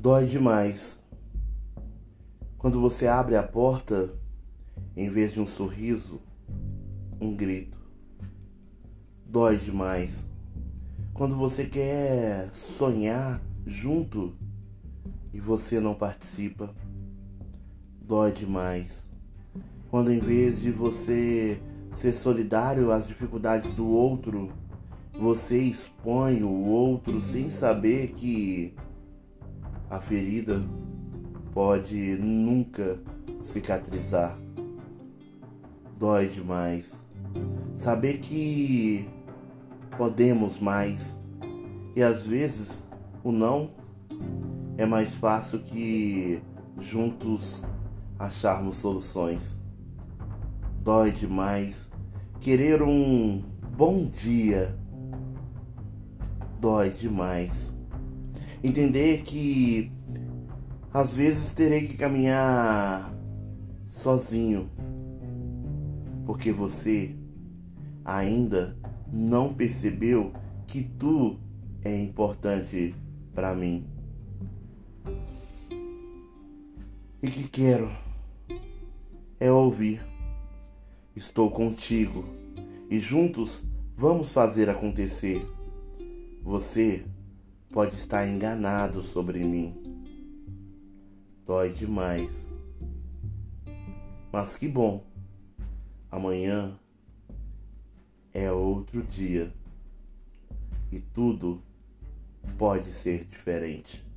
Dói demais. Quando você abre a porta, em vez de um sorriso, um grito. Dói demais. Quando você quer sonhar junto e você não participa, dói demais. Quando em vez de você ser solidário às dificuldades do outro, você expõe o outro sem saber que a ferida pode nunca cicatrizar. Dói demais. Saber que podemos mais e às vezes o não é mais fácil que juntos acharmos soluções. Dói demais querer um bom dia. Dói demais. Entender que às vezes terei que caminhar sozinho, porque você ainda não percebeu que tu é importante para mim. E que quero é ouvir. Estou contigo e juntos vamos fazer acontecer. Você pode estar enganado sobre mim. Dói demais. Mas que bom. Amanhã é outro dia e tudo pode ser diferente.